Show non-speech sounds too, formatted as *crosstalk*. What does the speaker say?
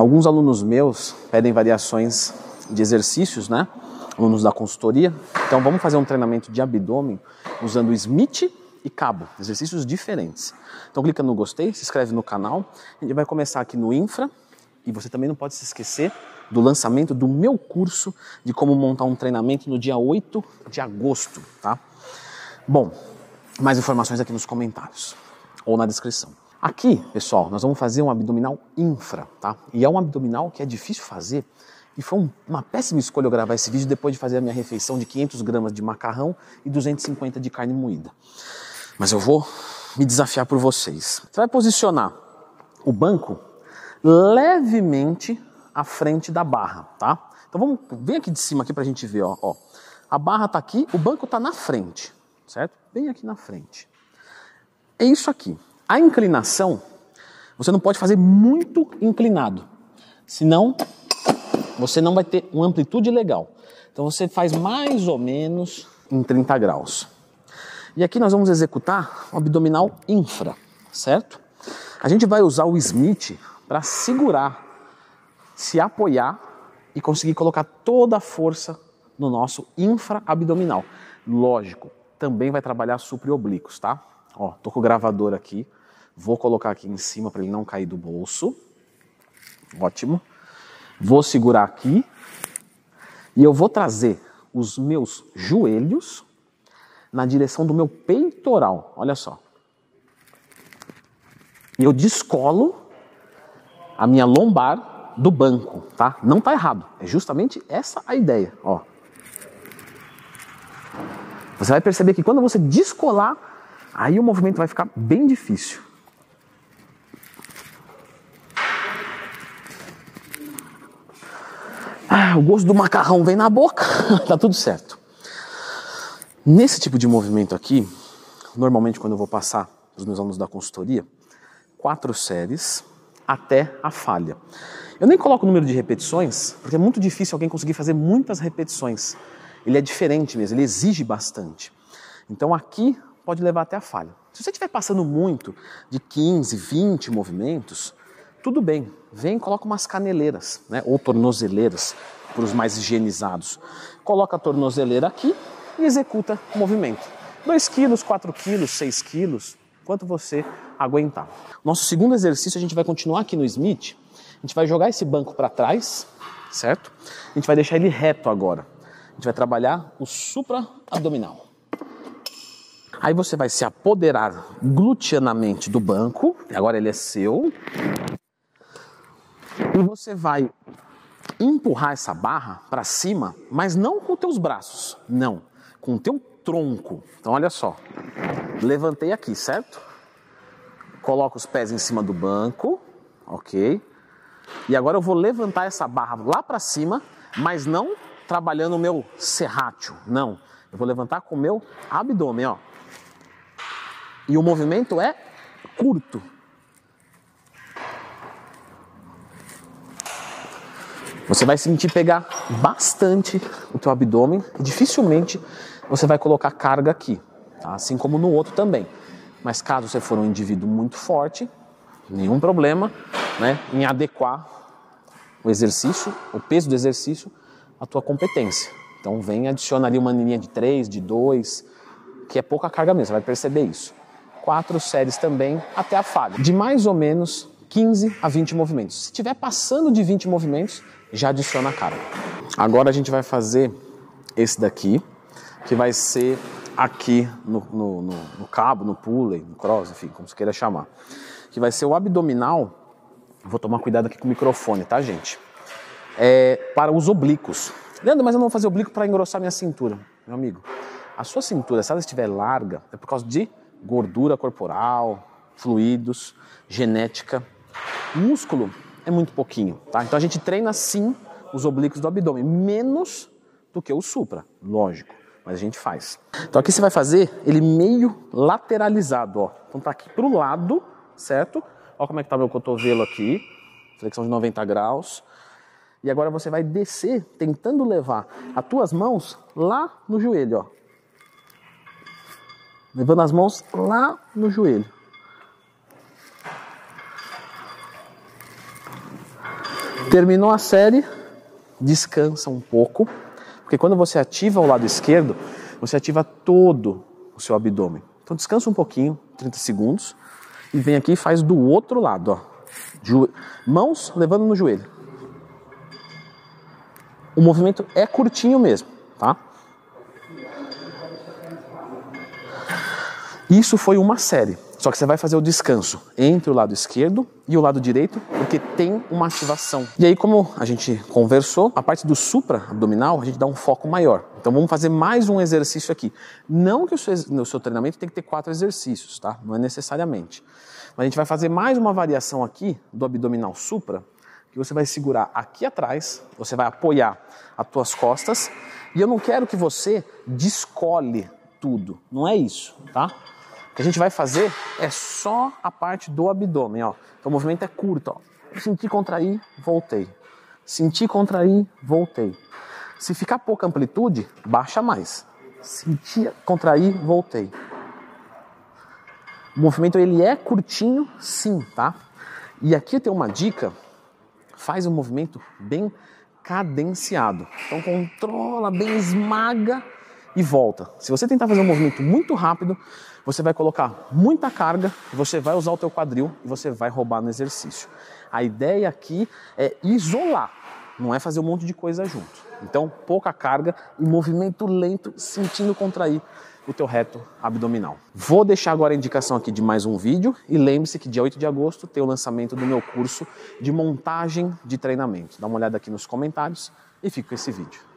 Alguns alunos meus pedem variações de exercícios, né? Alunos da consultoria. Então vamos fazer um treinamento de abdômen usando Smith e cabo, exercícios diferentes. Então clica no gostei, se inscreve no canal. A gente vai começar aqui no infra e você também não pode se esquecer do lançamento do meu curso de como montar um treinamento no dia 8 de agosto, tá? Bom, mais informações aqui nos comentários ou na descrição. Aqui, pessoal, nós vamos fazer um abdominal infra, tá? E é um abdominal que é difícil fazer e foi um, uma péssima escolha eu gravar esse vídeo depois de fazer a minha refeição de 500 gramas de macarrão e 250 de carne moída. Mas eu vou me desafiar por vocês. Você vai posicionar o banco levemente à frente da barra, tá? Então vamos, vem aqui de cima aqui pra gente ver, ó. ó. A barra tá aqui, o banco tá na frente, certo? Bem aqui na frente. É isso aqui. A inclinação, você não pode fazer muito inclinado, senão você não vai ter uma amplitude legal. Então você faz mais ou menos em 30 graus. E aqui nós vamos executar o abdominal infra, certo? A gente vai usar o Smith para segurar, se apoiar e conseguir colocar toda a força no nosso infra-abdominal. Lógico, também vai trabalhar supraoblíquos, tá? Ó, tô com o gravador aqui. Vou colocar aqui em cima para ele não cair do bolso. Ótimo. Vou segurar aqui e eu vou trazer os meus joelhos na direção do meu peitoral. Olha só. E eu descolo a minha lombar do banco, tá? Não tá errado. É justamente essa a ideia, ó. Você vai perceber que quando você descolar, aí o movimento vai ficar bem difícil. O gosto do macarrão vem na boca, *laughs* tá tudo certo. Nesse tipo de movimento aqui, normalmente quando eu vou passar para os meus alunos da consultoria, quatro séries até a falha. Eu nem coloco o número de repetições, porque é muito difícil alguém conseguir fazer muitas repetições. Ele é diferente mesmo, ele exige bastante. Então aqui pode levar até a falha. Se você estiver passando muito de 15, 20 movimentos, tudo bem, vem e coloca umas caneleiras, né, ou tornozeleiras, para os mais higienizados. Coloca a tornozeleira aqui e executa o movimento. 2 quilos, 4 quilos, 6 quilos, quanto você aguentar. Nosso segundo exercício, a gente vai continuar aqui no Smith. A gente vai jogar esse banco para trás, certo? A gente vai deixar ele reto agora. A gente vai trabalhar o supra-abdominal. Aí você vai se apoderar gluteanamente do banco, agora ele é seu, e você vai empurrar essa barra para cima, mas não com os teus braços, não, com o teu tronco. Então olha só, levantei aqui, certo? Coloco os pés em cima do banco, ok? E agora eu vou levantar essa barra lá para cima, mas não trabalhando o meu serrátil, não. Eu vou levantar com o meu abdômen, ó. E o movimento é curto, Você vai sentir pegar bastante o teu abdômen e dificilmente você vai colocar carga aqui, tá? assim como no outro também. Mas caso você for um indivíduo muito forte, nenhum problema né, em adequar o exercício, o peso do exercício, à tua competência. Então vem adiciona ali uma linha de 3, de 2, que é pouca carga mesmo, você vai perceber isso. Quatro séries também até a falha, de mais ou menos 15 a 20 movimentos. Se estiver passando de 20 movimentos, já adiciona a carga. Agora a gente vai fazer esse daqui, que vai ser aqui no, no, no, no cabo, no pulley, no cross, enfim, como você queira chamar. Que vai ser o abdominal. Vou tomar cuidado aqui com o microfone, tá, gente? É para os oblíquos. Leandro, mas eu não vou fazer oblíquo para engrossar minha cintura. Meu amigo, a sua cintura, se ela estiver larga, é por causa de gordura corporal, fluidos, genética. Músculo é muito pouquinho, tá? Então a gente treina sim os oblíquos do abdômen, menos do que o supra, lógico, mas a gente faz. Então aqui você vai fazer ele meio lateralizado, ó. Então tá aqui pro lado, certo? Ó como é que tá meu cotovelo aqui, flexão de 90 graus. E agora você vai descer tentando levar as tuas mãos lá no joelho, ó. Levando as mãos lá no joelho. Terminou a série, descansa um pouco, porque quando você ativa o lado esquerdo, você ativa todo o seu abdômen. Então descansa um pouquinho, 30 segundos, e vem aqui e faz do outro lado, ó. Mãos levando no joelho. O movimento é curtinho mesmo, tá? Isso foi uma série. Só que você vai fazer o descanso entre o lado esquerdo e o lado direito, porque tem uma ativação. E aí, como a gente conversou, a parte do supra-abdominal, a gente dá um foco maior. Então vamos fazer mais um exercício aqui. Não que o seu, seu treinamento tem que ter quatro exercícios, tá? Não é necessariamente. Mas a gente vai fazer mais uma variação aqui do abdominal supra, que você vai segurar aqui atrás, você vai apoiar as tuas costas, e eu não quero que você descole tudo. Não é isso, tá? Que a gente vai fazer é só a parte do abdômen, ó. Então o movimento é curto, ó. Senti contrair, voltei. Senti contrair, voltei. Se ficar pouca amplitude, baixa mais. Senti contrair, voltei. O movimento ele é curtinho, sim, tá? E aqui tem uma dica, faz um movimento bem cadenciado. Então controla, bem esmaga e volta. Se você tentar fazer um movimento muito rápido, você vai colocar muita carga, você vai usar o teu quadril e você vai roubar no exercício. A ideia aqui é isolar, não é fazer um monte de coisa junto. Então, pouca carga e movimento lento, sentindo contrair o teu reto abdominal. Vou deixar agora a indicação aqui de mais um vídeo e lembre-se que dia 8 de agosto tem o lançamento do meu curso de montagem de treinamento. Dá uma olhada aqui nos comentários e fica com esse vídeo.